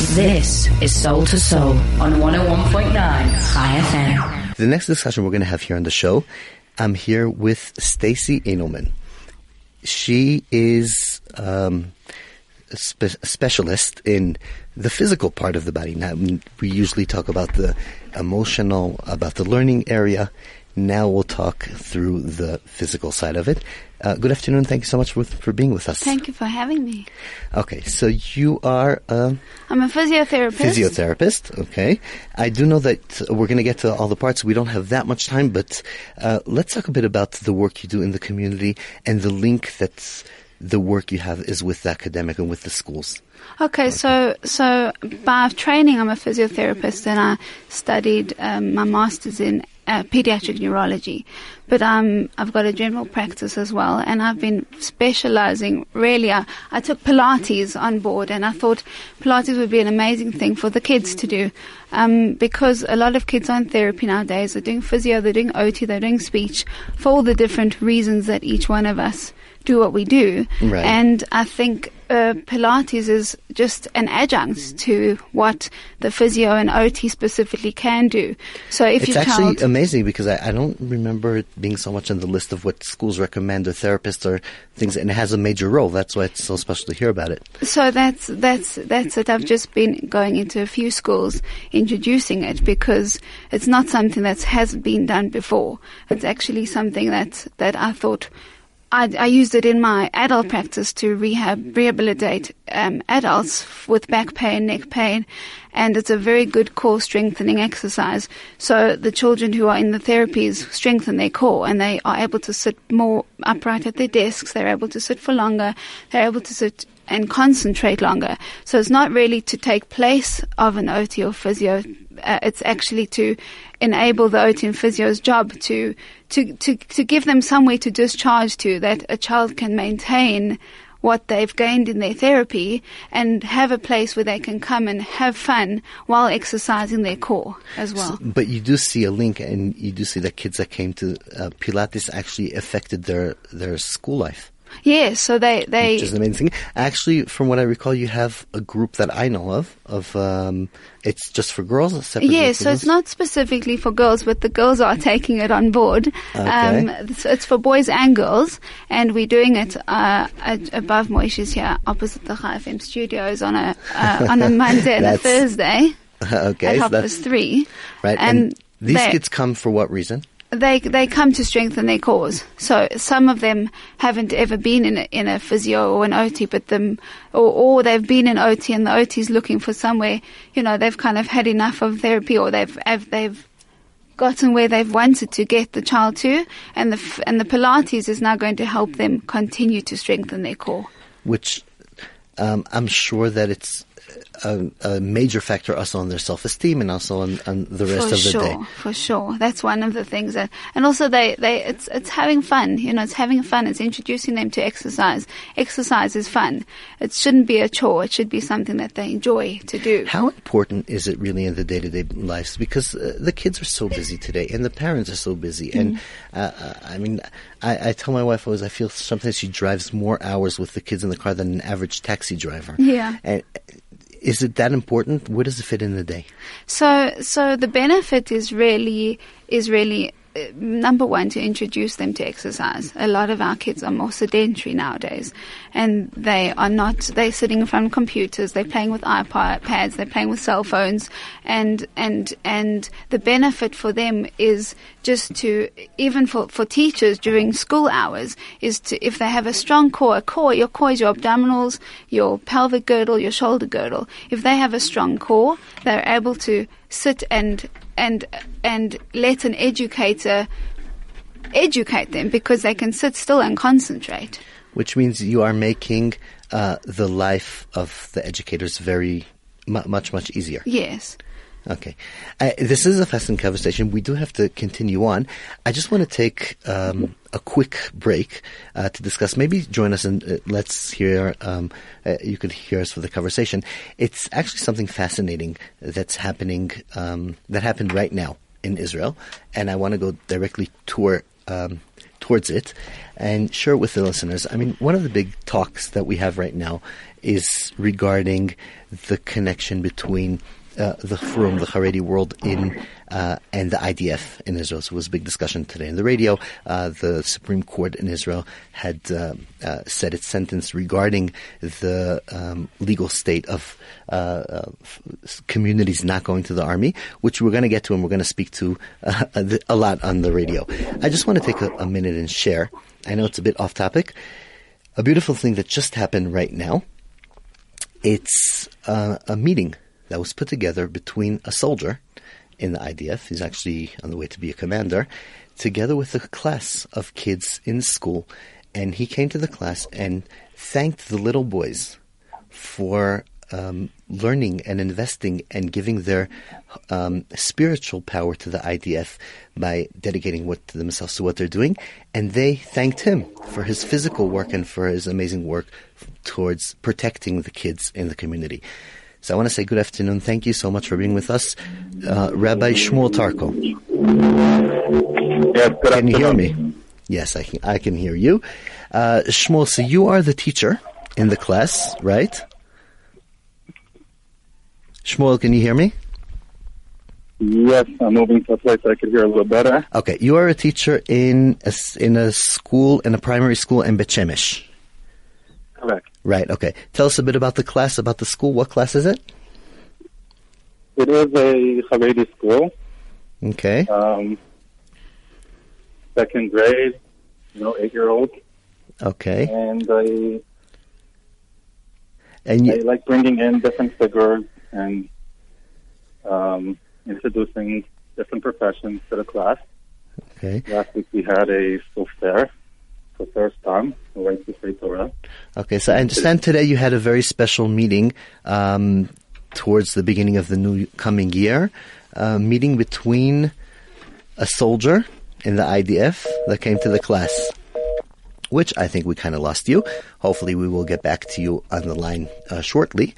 This is Soul to Soul on 101.9 Chai FM. The next discussion we're going to have here on the show, I'm here with Stacey Edelman. She is um, a spe- specialist in the physical part of the body. Now, we usually talk about the emotional, about the learning area. Now we'll talk through the physical side of it. Uh, good afternoon. Thank you so much for, for being with us. Thank you for having me. Okay, so you are a I'm a physiotherapist. physiotherapist. Okay, I do know that we're going to get to all the parts. We don't have that much time, but uh, let's talk a bit about the work you do in the community and the link that the work you have is with the academic and with the schools. Okay, so so by training, I'm a physiotherapist, and I studied um, my master's in uh, pediatric neurology. But um, I've got a general practice as well, and I've been specializing. Really, I, I took Pilates on board, and I thought Pilates would be an amazing thing for the kids to do, um, because a lot of kids are in therapy nowadays. They're doing physio, they're doing OT, they're doing speech, for all the different reasons that each one of us do what we do. Right. And I think uh, Pilates is just an adjunct to what the physio and OT specifically can do. So if It's actually child, amazing because I, I don't remember it being so much on the list of what schools recommend or therapists or things, and it has a major role. That's why it's so special to hear about it. so that's that's that's it. I've just been going into a few schools introducing it because it's not something that has been done before. It's actually something that that I thought. I, I used it in my adult practice to rehab, rehabilitate um, adults with back pain, neck pain, and it's a very good core strengthening exercise. So the children who are in the therapies strengthen their core, and they are able to sit more upright at their desks. They're able to sit for longer. They're able to sit and concentrate longer. So it's not really to take place of an OT or physio. Uh, it's actually to enable the OT and physio's job to, to, to, to give them somewhere to discharge to that a child can maintain what they've gained in their therapy and have a place where they can come and have fun while exercising their core as well. But you do see a link, and you do see that kids that came to uh, Pilates actually affected their their school life, Yes, so they, they, which is an amazing thing. Actually, from what I recall, you have a group that I know of. Of um, it's just for girls, for so it's not specifically for girls, but the girls are taking it on board. Um, it's, it's for boys and girls, and we're doing it uh, at, above Moishes here, opposite the Chai FM studios on a uh, on a Monday and a Thursday okay. at so that's three. right. and And, these kids come for what reason? They they come to strengthen their cause. So some of them haven't ever been in a, in a physio or an OT, but them or, or they've been in OT and the OT is looking for somewhere. You know, they've kind of had enough of therapy, or they've they've gotten where they've wanted to get the child to, and the and the Pilates is now going to help them continue to strengthen their core. Which um, I'm sure that it's a, a major factor also on their self-esteem and also on, on the rest for of the sure, day. For sure, for sure. that's one of the things that, and also they, they, it's, it's having fun. You know, it's having fun. It's introducing them to exercise. Exercise is fun. It shouldn't be a chore. It should be something that they enjoy to do. How important is it really in the day-to-day lives? Because uh, the kids are so busy today, and the parents are so busy. And Mm-hmm. uh, uh, I mean, I, I tell my wife always, I feel sometimes she drives more hours with the kids in the car than an average taxi driver. Yeah. And is it that important? Where does it fit in the day? So, so the benefit is really, is really, Uh, number one, to introduce them to exercise. A lot of our kids are more sedentary nowadays and they are not, they're sitting in front of computers, they're playing with iPads, they're playing with cell phones and, and, and the benefit for them is just to, even for, for teachers during school hours, is to, if they have a strong core, a core, your core is your abdominals, your pelvic girdle, your shoulder girdle. If they have a strong core, they're able to sit and, and, and let an educator educate them because they can sit still and concentrate. Which means you are making uh, the life of the educators very mu- much much easier. Yes. Okay. Uh, this is a fascinating conversation. We do have to continue on. I just want to take um, a quick break uh, to discuss. Maybe join us and uh, let's hear. Um, uh, you could hear us for the conversation. It's actually something fascinating that's happening. Um, that happened right now in Israel, and I want to go directly toward um, towards it and share it with the listeners. I mean, one of the big talks that we have right now is regarding the connection between uh, the Frum, the Haredi world in uh, and the IDF in Israel. So it was a big discussion today in the radio. Uh, the Supreme Court in Israel had uh, uh, said its sentence regarding the um, legal state of communities not going to the army, which we're going to get to and we're going to speak to a, a, lot on the radio. I just want to take a, a minute and share. I know it's a bit off topic. A beautiful thing that just happened right now. It's a meeting that was put together between a soldier in the IDF, he's actually on the way to be a commander, together with a class of kids in school. And he came to the class and thanked the little boys for um, learning and investing and giving their um, spiritual power to the IDF by dedicating what to themselves to what they're doing, and they thanked him for his physical work and for his amazing work towards protecting the kids in the community. So I want to say good afternoon. Thank you so much for being with us, uh, Rabbi Shmuel Tarko. Yes, good Can you hear me? Yes, I can, I can hear you. Uh, Shmuel, so you are the teacher in the class, right? Shmuel, can you hear me? Yes, I'm moving to a place I can hear a little better. Okay, you are a teacher in a, in a school, in a primary school in Bet Shemesh. Correct. Right. Okay. Tell us a bit about the class, about the school. What class is it? It is a Haredi school. Okay. Um, second grade, you know, eight year old. Okay. And I, and you, I like bringing in different figures and um, introducing different professions to the class. Okay. Last week we had a school fair the first time, right to say Torah. Okay, so I understand today you had a very special meeting um, towards the beginning of the new coming year, a meeting between a soldier in the IDF that came to the class, which I think we kind of lost you. Hopefully, we will get back to you on the line uh, shortly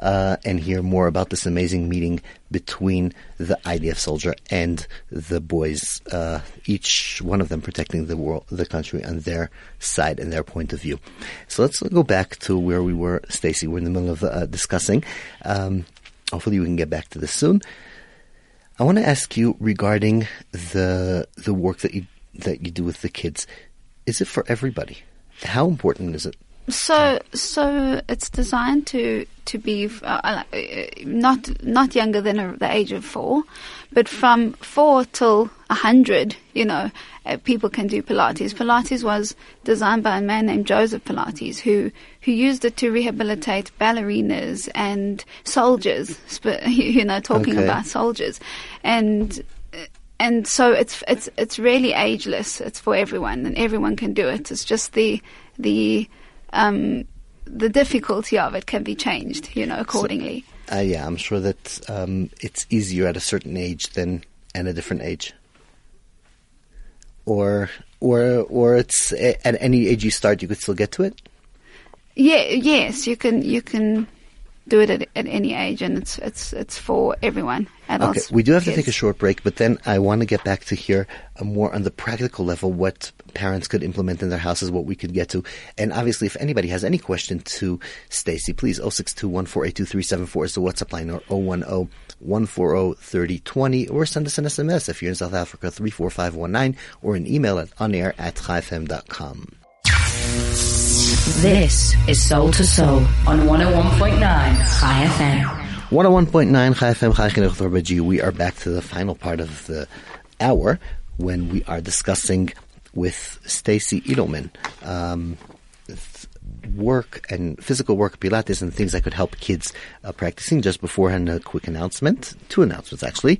uh, and hear more about this amazing meeting between the IDF soldier and the boys, uh, each one of them protecting the world, the country on their side and their point of view. So let's go back to where we were, Stacey. We're in the middle of uh, discussing. Um, hopefully, we can get back to this soon. I want to ask you regarding the the work that you that you do with the kids. Is it for everybody? How important is it so, so it's designed to to be uh, uh, not not younger than a, the age of four, but from four till a hundred. You know, uh, people can do Pilates. Pilates was designed by a man named Joseph Pilates, who who used it to rehabilitate ballerinas and soldiers. You know, talking okay. about soldiers, and and so it's it's it's really ageless. It's for everyone, and everyone can do it. It's just the the um, the difficulty of it can be changed, you know, accordingly. So, uh, yeah, I'm sure that um, it's easier at a certain age than at a different age. Or, or, or it's at any age you start, you could still get to it. Yeah, yes, you can. You can do it at, at any age, and it's it's it's for everyone. Adults, okay, we do have kids. to take a short break, but then I want to get back to here more on the practical level what parents could implement in their houses, what we could get to, and obviously, if anybody has any question to Stacey, please 062-1482374 is the WhatsApp line, or 010 140 or send us an SMS if you're in South Africa 34519, or an email at onair at. This is Soul to Soul on 101.9 Chai FM. 101.9 Chai FM, Chai Chinuch We are back to the final part of the hour when we are discussing with Stacey Edelman um, work and physical work, Pilates, and things that could help kids uh, practicing. Just beforehand, a quick announcement, two announcements actually.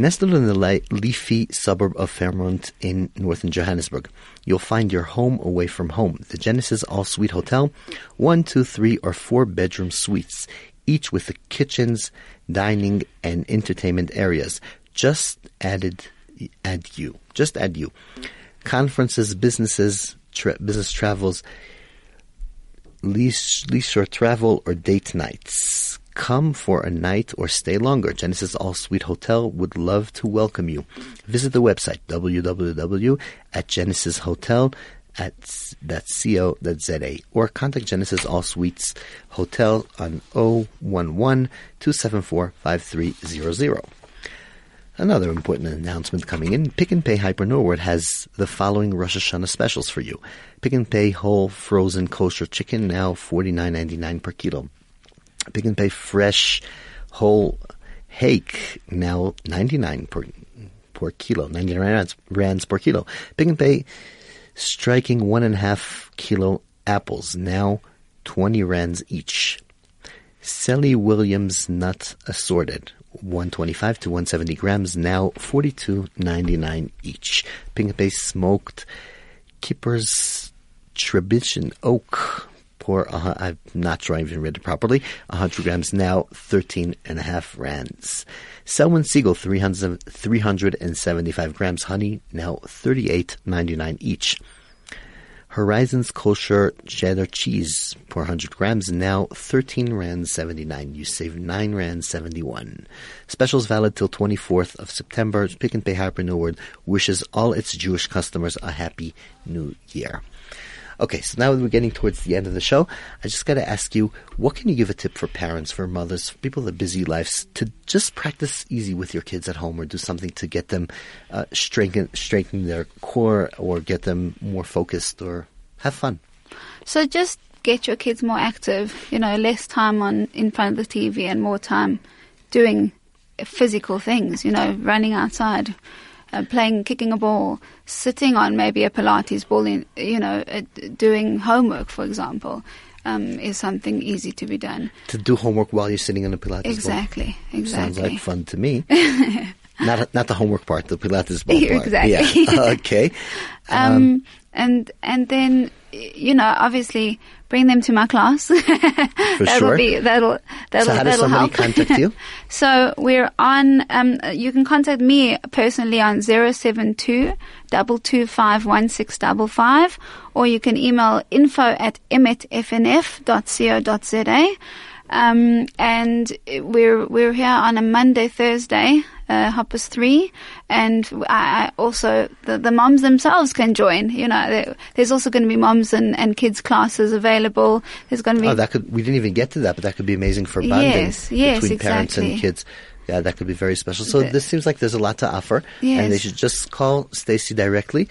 Nestled in the leafy suburb of Fairmount in northern Johannesburg, you'll find your home away from home. The Genesis All Suite Hotel, one, two, three, or four bedroom suites, each with the kitchens, dining, and entertainment areas. Just added, add you. Just add you. Conferences, businesses, tra- business travels, leisure travel, or date nights come for a night or stay longer. Genesis All Suite Hotel would love to welcome you. Visit the website www at at s- co that's za or contact Genesis All Suites Hotel on 011 274 5300. Another important announcement coming in. Pick and Pay Hyper Norwood has the following Rosh Hashanah specials for you. Pick and Pay whole frozen kosher chicken now forty nine ninety nine per kilo. And Pay fresh whole hake now ninety nine per per kilo, ninety nine rands, rands per kilo. And Pay striking one and a half kilo apples now twenty rands each. Sally Williams nut assorted, 125 to 170 grams, now 42.99 each. Pink Bay smoked Kippers Trebuchet oak. Pour, uh, I'm not sure I even read it properly. 100 grams now, 13 and a half rands. Selwyn Siegel, 300, 375 grams. Honey, now 38.99 each. Horizons kosher cheddar cheese, 400 grams, now 13 rand 79. You save 9 rand 71. Specials valid till 24th of September. Pick and Pay Hyper Norwood wishes all its Jewish customers a happy new year. Okay, so now that we're getting towards the end of the show, I just got to ask you, what can you give a tip for parents, for mothers, for people with busy lives, to just practice easy with your kids at home, or do something to get them uh, strengthen strengthen their core, or get them more focused, or have fun. So just get your kids more active. You know, less time on in front of the TV and more time doing physical things. You know, running outside, uh, playing, kicking a ball, sitting on maybe a Pilates ball. In, you know, uh, doing homework, for example, um, is something easy to be done. To do homework while you're sitting on a Pilates ball. Exactly. Exactly. Sounds like fun to me. not not the homework part, the Pilates ball part. Exactly. Yeah. okay. Um, and and then you know obviously bring them to my class. that'll sure. be that'll that'll So how does that'll somebody help. contact you? so we're on. Um, you can contact me personally on zero seven two double two five one six double five, or you can email info at emetfnf.co.za. Um, and we're we're here on a Monday, Thursday, uh, Hoppers three, and I, I also the, the moms themselves can join. You know, there, there's also going to be moms and, and kids classes available. There's going to be Oh, that could we didn't even get to that, but that could be amazing for bonding Yes, yes, between parents and kids. Yeah, that could be very special. So this seems like there's a lot to offer, Yes. and they should just call Stacey directly.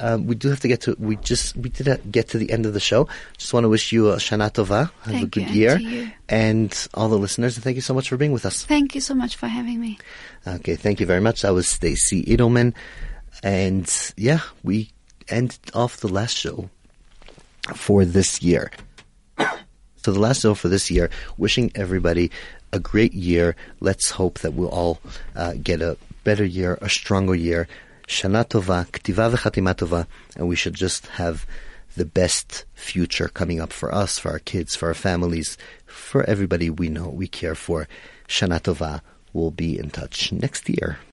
Um, we do have to get to. We just we did uh, get to the end of the show. Just want to wish you a Shana Tova, have a good you, year, and to you. and all the listeners. And thank you so much for being with us. Thank you so much for having me. Okay, thank you very much. That was Stacey Edelman, and yeah, we end off the last show for this year. So the last show for this year, wishing everybody a great year. Let's hope that we'll all uh, get a better year, a stronger year. Shana Tova, Ktiva v'Chatima Tova, and we should just have the best future coming up for us, for our kids, for our families, for everybody we know, we care for. Shana Tova. We'll be in touch next year.